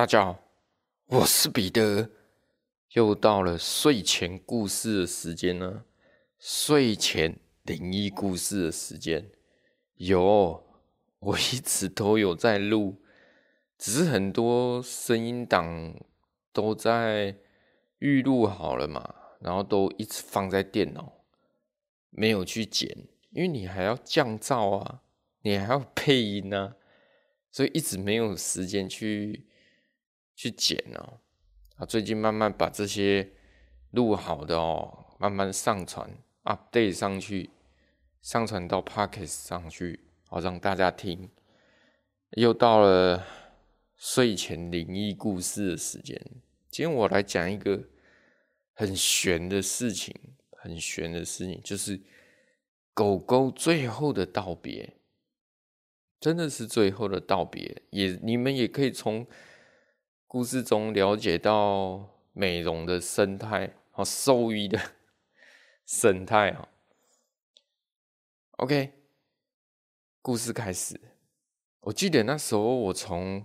大家好，我是彼得，又到了睡前故事的时间呢。睡前灵异故事的时间，有，我一直都有在录，只是很多声音档都在预录好了嘛，然后都一直放在电脑，没有去剪，因为你还要降噪啊，你还要配音啊。所以一直没有时间去去剪哦，啊，最近慢慢把这些录好的哦，慢慢上传 update 上去，上传到 Podcast 上去，好让大家听。又到了睡前灵异故事的时间，今天我来讲一个很悬的事情，很悬的事情，就是狗狗最后的道别。真的是最后的道别，也你们也可以从故事中了解到美容的生态和兽医的 生态啊。OK，故事开始。我记得那时候我从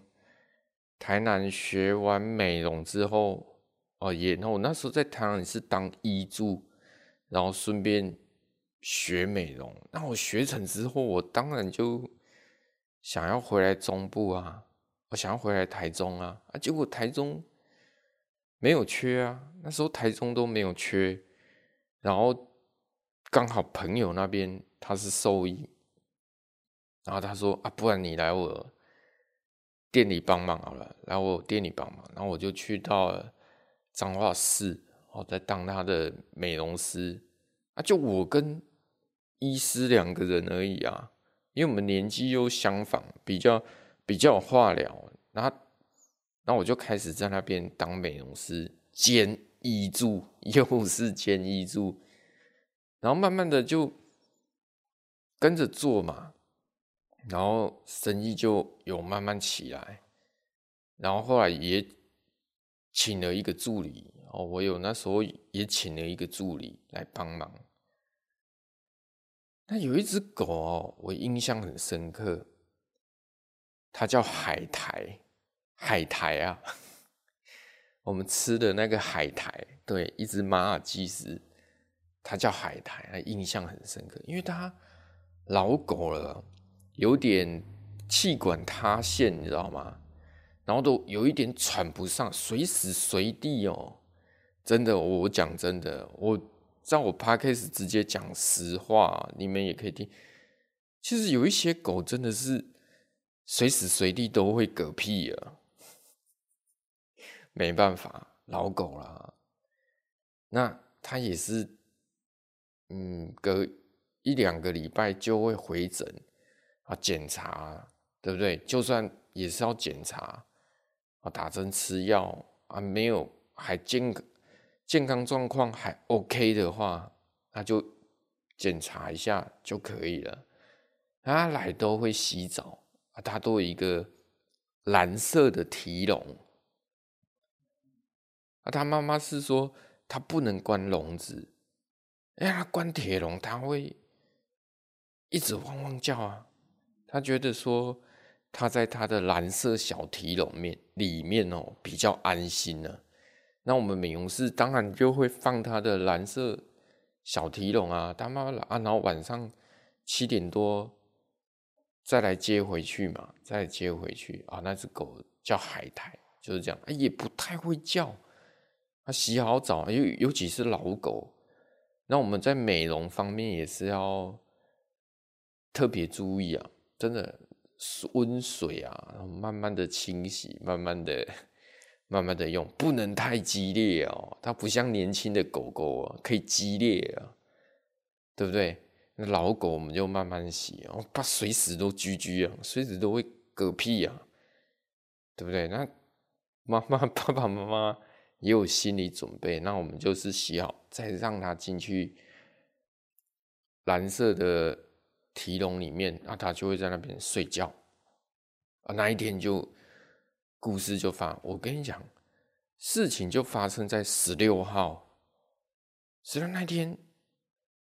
台南学完美容之后，哦也，那我那时候在台南是当医助，然后顺便学美容。那我学成之后，我当然就。想要回来中部啊，我想要回来台中啊，啊，结果台中没有缺啊，那时候台中都没有缺，然后刚好朋友那边他是兽医，然后他说啊，不然你来我店里帮忙好了，来我店里帮忙，然后我就去到了彰化市，我在当他的美容师，啊，就我跟医师两个人而已啊。因为我们年纪又相仿，比较比较有话聊，然后，然后我就开始在那边当美容师兼医助，又是兼医助，然后慢慢的就跟着做嘛，然后生意就有慢慢起来，然后后来也请了一个助理哦，我有那时候也请了一个助理来帮忙。那有一只狗哦，我印象很深刻，它叫海苔，海苔啊，我们吃的那个海苔，对，一只马尔济斯，它叫海苔，印象很深刻，因为它老狗了，有点气管塌陷，你知道吗？然后都有一点喘不上，随时随地哦，真的，我讲真的，我。在我 podcast 直接讲实话，你们也可以听。其实有一些狗真的是随时随地都会嗝屁啊，没办法，老狗啦。那它也是，嗯，隔一两个礼拜就会回诊啊，检查，对不对？就算也是要检查啊，打针吃药啊，没有还健健康状况还 OK 的话，那就检查一下就可以了。他来都会洗澡啊，他都有一个蓝色的提笼。啊，他妈妈是说他不能关笼子，哎，他关铁笼他会一直汪汪叫啊。他觉得说他在他的蓝色小提笼面里面哦比较安心呢。那我们美容师当然就会放他的蓝色小提笼啊，他妈妈啊，然后晚上七点多再来接回去嘛，再接回去啊。那只狗叫海苔，就是这样，啊、也不太会叫。它洗好澡，尤尤其是老狗，那我们在美容方面也是要特别注意啊，真的温水啊，慢慢的清洗，慢慢的。慢慢的用，不能太激烈哦。它不像年轻的狗狗啊，可以激烈啊，对不对？那老狗我们就慢慢洗哦，它随时都居居啊，随时都会嗝屁啊，对不对？那妈妈、爸爸妈妈也有心理准备，那我们就是洗好，再让它进去蓝色的提笼里面，那它就会在那边睡觉啊。那一天就。故事就发，我跟你讲，事情就发生在十六号，十六那天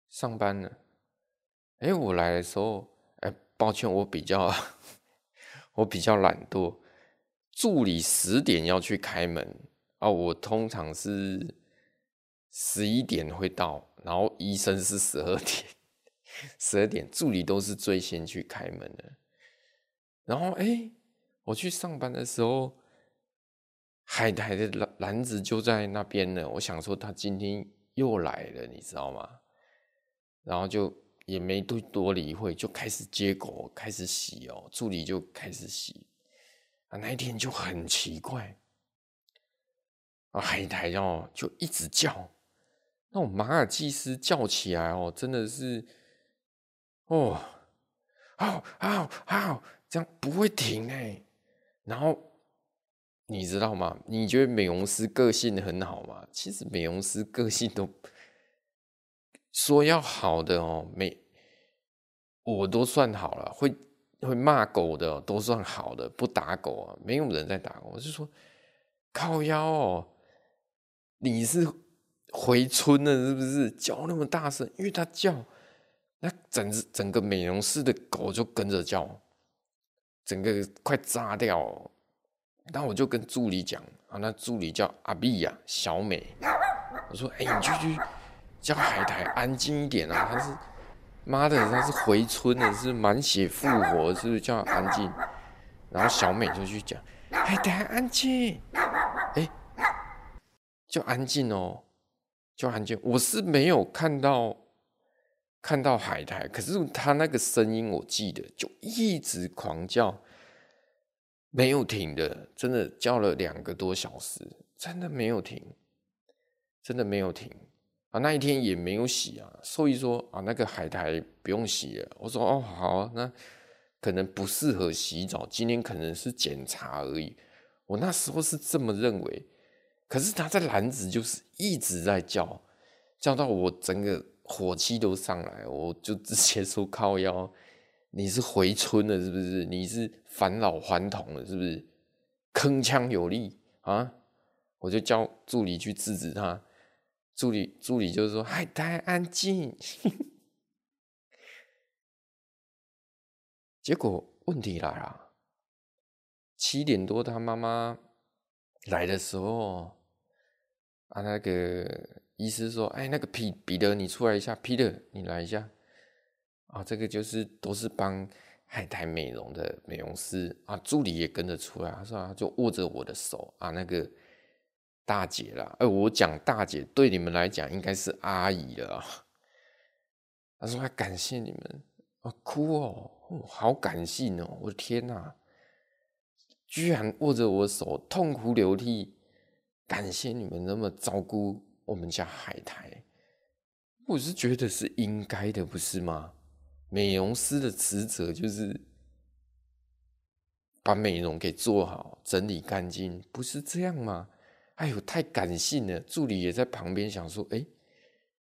上班了。哎，我来的时候，哎，抱歉，我比较，我比较懒惰，助理十点要去开门啊，我通常是十一点会到，然后医生是十二点，十二点助理都是最先去开门的。然后哎、我去上班的时候，海苔的篮篮子就在那边呢。我想说他今天又来了，你知道吗？然后就也没多多理会，就开始接狗，开始洗哦。助理就开始洗啊。那一天就很奇怪啊，海苔哦就一直叫，那种马尔济斯叫起来哦，真的是哦，啊啊啊，这样不会停哎。然后你知道吗？你觉得美容师个性很好吗？其实美容师个性都。说要好的哦，没，我都算好了。会会骂狗的都算好的，不打狗啊，没有人在打狗。我是说，靠腰哦，你是回村了是不是？叫那么大声，因为他叫，那整整个美容室的狗就跟着叫，整个快炸掉。那我就跟助理讲啊，那助理叫阿碧呀，小美。我说，哎，你去去。叫海苔安静一点啊！他是妈的，他是回村的，是满血复活，是不是叫安静？然后小美就去讲海苔安静，哎，就安静哦，就安静。我是没有看到看到海苔，可是他那个声音我记得，就一直狂叫，没有停的，真的叫了两个多小时，真的没有停，真的没有停。啊，那一天也没有洗啊。兽医说啊，那个海苔不用洗了。我说哦，好，啊那可能不适合洗澡，今天可能是检查而已。我那时候是这么认为，可是他在篮子就是一直在叫，叫到我整个火气都上来，我就直接说靠腰，你是回春了是不是？你是返老还童了是不是？铿锵有力啊！我就叫助理去制止他。助理助理就是说：“海苔安静。”结果问题来了，七点多他妈妈来的时候，啊，那个医师说：“哎，那个彼彼得，你出来一下，彼得，你来一下。”啊，这个就是都是帮海苔美容的美容师啊，助理也跟着出来，他说：“啊，就握着我的手啊，那个。”大姐啦，哎，我讲大姐，对你们来讲应该是阿姨了。他说：“他感谢你们，啊，哭哦，哦，好感性哦，我的天哪，居然握着我手，痛哭流涕，感谢你们那么照顾我们家海苔。我是觉得是应该的，不是吗？美容师的职责就是把美容给做好，整理干净，不是这样吗？”哎呦，太感性了！助理也在旁边想说：“哎，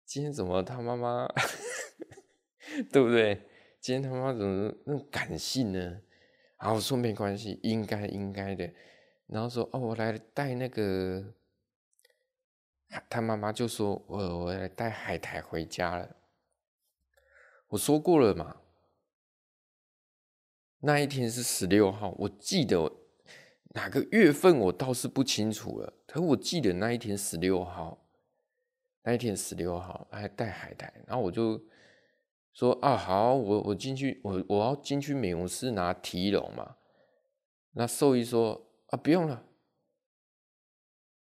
今天怎么他妈妈，对不对？今天他妈怎么那么感性呢？”然后我说：“没关系，应该应该的。”然后说：“哦，我来带那个。”他妈妈就说：“我我来带海苔回家了。”我说过了嘛，那一天是十六号，我记得。哪个月份我倒是不清楚了，可我记得那一天十六号，那一天十六号还带海苔，然后我就说啊好，我我进去，我我要进去美容室拿提笼嘛。那兽医说啊不用了，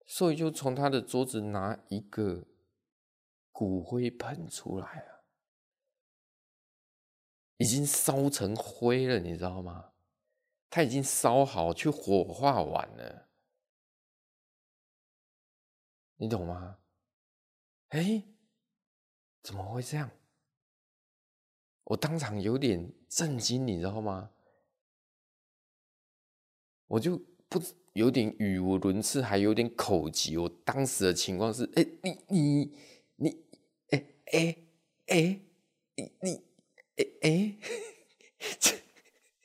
兽医就从他的桌子拿一个骨灰盆出来了，已经烧成灰了，你知道吗？他已经烧好，去火化完了，你懂吗？哎，怎么会这样？我当场有点震惊，你知道吗？我就不有点语无伦次，还有点口急。我当时的情况是：哎，你你你，哎哎哎，你你哎哎。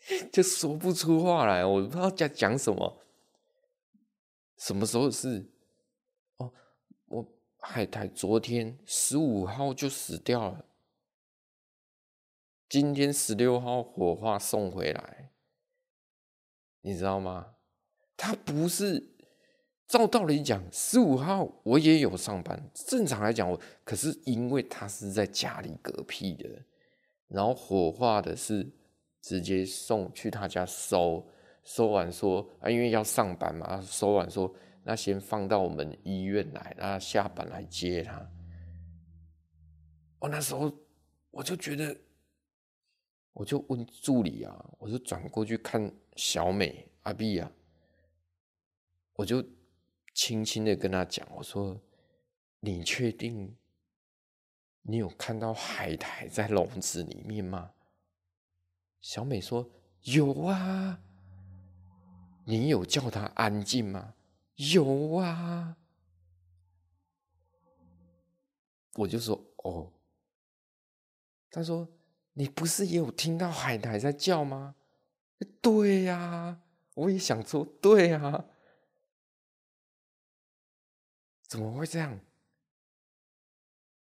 就说不出话来，我不知道在讲什么。什么时候是？哦，我海苔昨天十五号就死掉了，今天十六号火化送回来，你知道吗？他不是照道理讲，十五号我也有上班，正常来讲我，可是因为他是在家里嗝屁的，然后火化的是直接送去他家收，收完说啊，因为要上班嘛，收完说那先放到我们医院来，那下班来接他。我那时候我就觉得，我就问助理啊，我就转过去看小美阿碧啊。我就轻轻的跟他讲，我说：“你确定你有看到海苔在笼子里面吗？”小美说：“有啊。”你有叫他安静吗？有啊。我就说：“哦。”他说：“你不是也有听到海苔在叫吗？”对呀，我也想说，对呀。怎么会这样？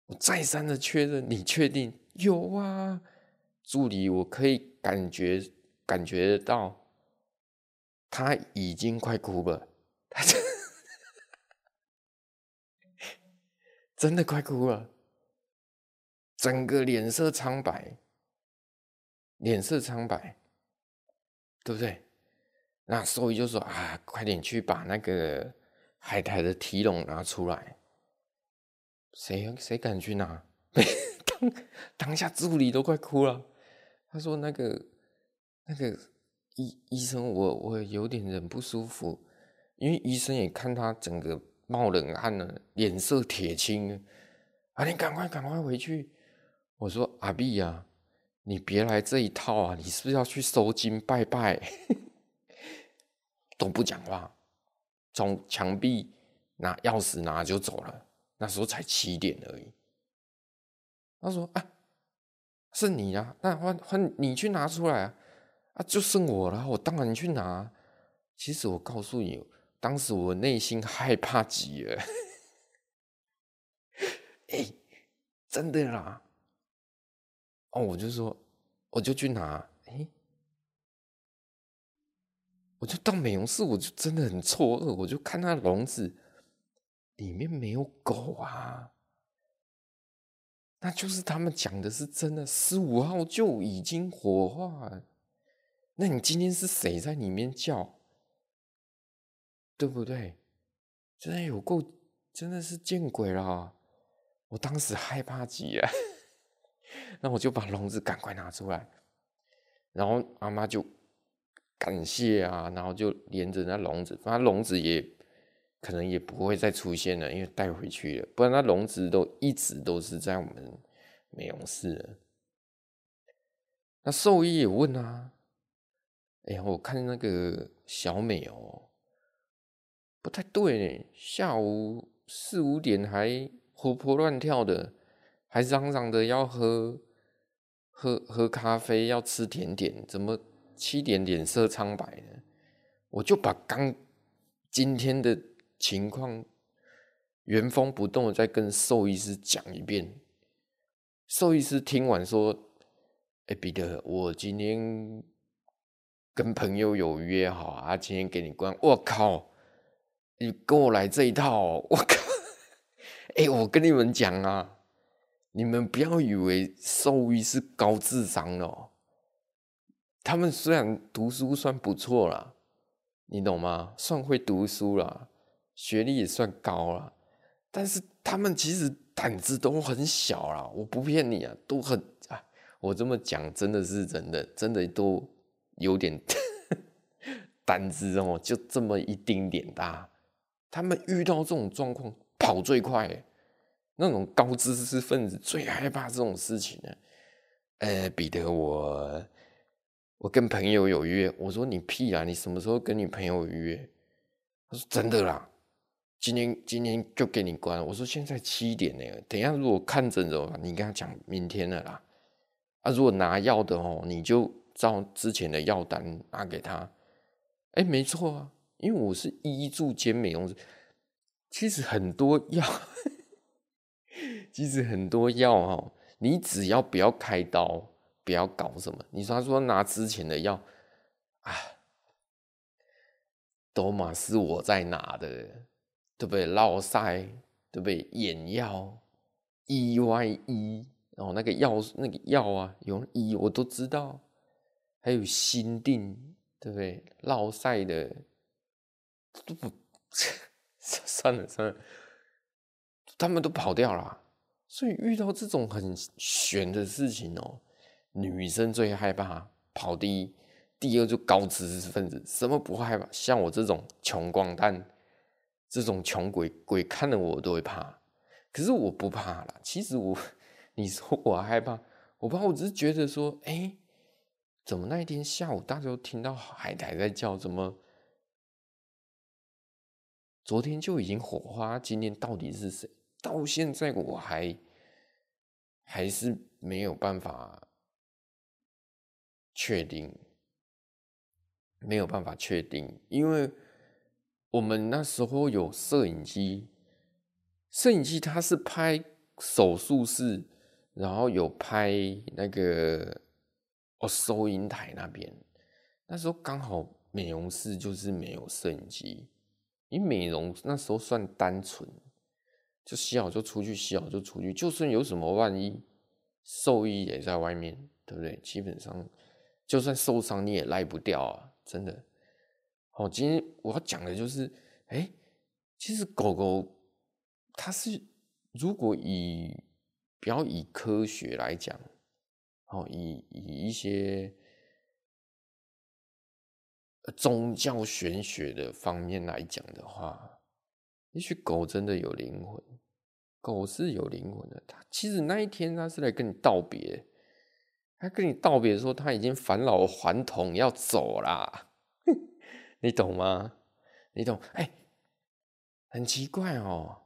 我再三的确认，你确定？有啊，助理，我可以感觉感觉到，他已经快哭了，他 真真的快哭了，整个脸色苍白，脸色苍白，对不对？那兽医就说啊，快点去把那个。海苔的提笼拿出来，谁谁敢去拿？当当下助理都快哭了。他说：“那个那个医医生我，我有点人不舒服，因为医生也看他整个冒冷汗了，脸色铁青。啊，你赶快赶快回去。”我说：“阿碧呀，你别来这一套啊！你是不是要去收金拜拜？都不讲话。”从墙壁拿钥匙拿就走了，那时候才七点而已。他说：“啊，是你啊，那换换你去拿出来啊，啊，就剩我了，我当然去拿。其实我告诉你，当时我内心害怕极了。哎、真的啦。哦，我就说，我就去拿。哎、”我就到美容室，我就真的很错愕，我就看那笼子里面没有狗啊，那就是他们讲的是真的，十五号就已经火化了。那你今天是谁在里面叫？对不对？真的有够，真的是见鬼了！我当时害怕极了，那我就把笼子赶快拿出来，然后阿妈就。感谢啊，然后就连着那笼子，那笼子也可能也不会再出现了，因为带回去了，不然那笼子都一直都是在我们美容室。那兽医也问啊，哎呀，我看那个小美哦，不太对呢，下午四五点还活泼乱跳的，还嚷嚷的要喝喝喝咖啡，要吃甜点，怎么？七点脸色苍白呢，我就把刚今天的情况原封不动的再跟兽医师讲一遍。兽医师听完说：“哎、彼得，我今天跟朋友有约好啊，今天给你关。我靠，你跟我来这一套，我靠！哎、我跟你们讲啊，你们不要以为兽医是高智商哦。”他们虽然读书算不错啦，你懂吗？算会读书啦，学历也算高啦，但是他们其实胆子都很小啦。我不骗你啊，都很啊，我这么讲真的是真的，真的都有点 胆子哦，就这么一丁点大。他们遇到这种状况跑最快，那种高知识分子最害怕这种事情呢。呃，彼得我。我跟朋友有约，我说你屁啊！你什么时候跟你朋友约？他说真的啦，今天今天就给你关了。我说现在七点呢，等一下如果看诊的话，你跟他讲明天了啦。啊，如果拿药的哦，你就照之前的药单拿给他。哎，没错啊，因为我是医助兼美容师，其实很多药，其实很多药哦，你只要不要开刀。不要搞什么！你说他说拿之前的药啊，都嘛是我在拿的，对不对？落赛，对不对？眼药，E Y E，然后那个药那个药啊，有 E 我都知道，还有心定，对不对？落赛的都不 算了算了，他们都跑掉了，所以遇到这种很玄的事情哦，女生最害怕跑第一。第二就高知识分子，什么不害怕？像我这种穷光蛋，这种穷鬼鬼看了我都会怕。可是我不怕啦。其实我，你说我害怕，我怕，我只是觉得说，哎、怎么那一天下午大家都听到海苔在叫？怎么昨天就已经火花？今天到底是谁？到现在我还还是没有办法确定。没有办法确定，因为我们那时候有摄影机，摄影机它是拍手术室，然后有拍那个哦收银台那边。那时候刚好美容室就是没有摄影机，因为美容那时候算单纯，就洗好就出去，洗好就出去，就算有什么万一，兽医也在外面，对不对？基本上就算受伤你也赖不掉啊。真的，好，今天我要讲的就是，哎、其实狗狗它是，如果以比较以科学来讲，哦，以以一些宗教玄学的方面来讲的话，也许狗真的有灵魂，狗是有灵魂的。它其实那一天它是来跟你道别。它跟你道别说它已经返老还童要走啦，你懂吗？你懂？哎、很奇怪哦，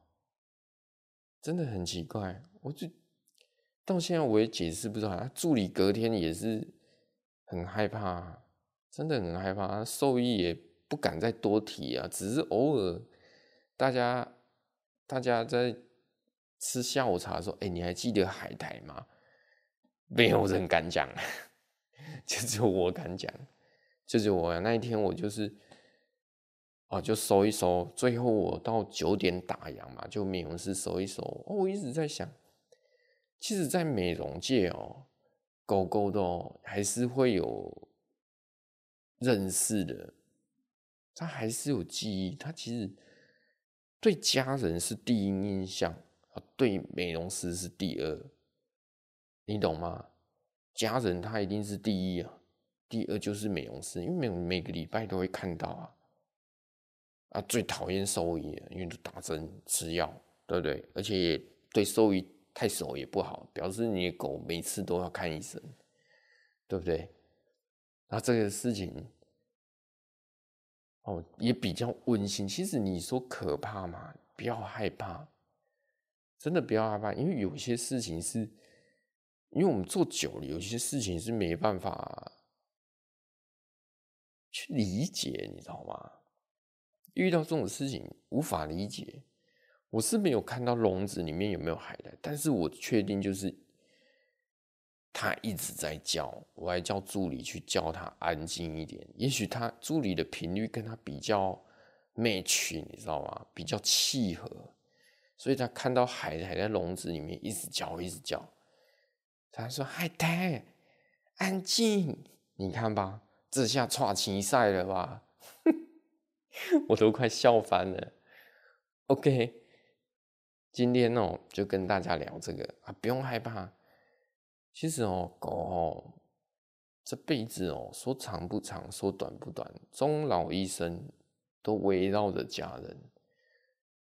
真的很奇怪。我就到现在我也解释不出来。助理隔天也是很害怕，真的很害怕。兽医也不敢再多提啊，只是偶尔大家大家在吃下午茶的时候，哎、你还记得海苔吗？没有人敢讲，就只有我敢讲。就只有我那一天，我就是，哦，就收一收。最后我到九点打烊嘛，就美容师收一收。哦，我一直在想，其实，在美容界哦，狗狗的哦，还是会有认识的，它还是有记忆。它其实对家人是第一印象，对美容师是第二。你懂吗？家人他一定是第一啊，第二就是美容师，因为每每个礼拜都会看到啊。啊，最讨厌兽医，因为都打针吃药，对不对？而且对兽医太熟也不好，表示你的狗每次都要看医生，对不对？那这个事情哦，也比较温馨。其实你说可怕吗？不要害怕，真的不要害怕，因为有些事情是。因为我们做久了，有些事情是没办法去理解，你知道吗？遇到这种事情无法理解。我是没有看到笼子里面有没有海带，但是我确定就是他一直在叫，我还叫助理去叫他安静一点。也许他助理的频率跟他比较 match，你知道吗？比较契合，所以他看到海带在笼子里面一直叫，一直叫。他说：“海苔，安静，你看吧，这下剉青赛了吧？我都快笑翻了。OK，今天哦，就跟大家聊这个啊，不用害怕。其实哦，狗哦，这辈子哦，说长不长，说短不短，终老一生都围绕着家人，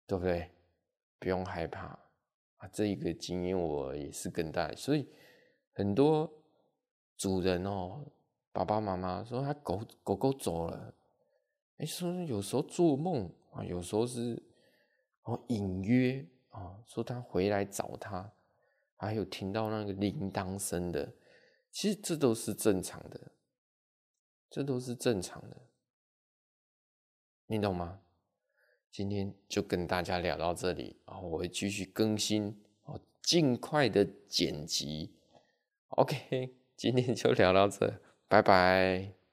对不对？不用害怕啊。这一个经验我也是跟大家，所以。”很多主人哦，爸爸妈妈说他狗狗狗走了，哎，说有时候做梦啊，有时候是哦隐约啊，说他回来找他，还有听到那个铃铛声的，其实这都是正常的，这都是正常的，你懂吗？今天就跟大家聊到这里啊，我会继续更新哦，尽快的剪辑。OK，今天就聊到这，拜拜。